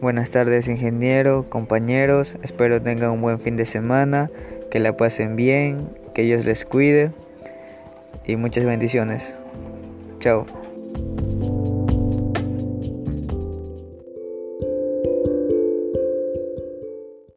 Buenas tardes ingeniero, compañeros, espero tengan un buen fin de semana, que la pasen bien, que Dios les cuide y muchas bendiciones. Chao.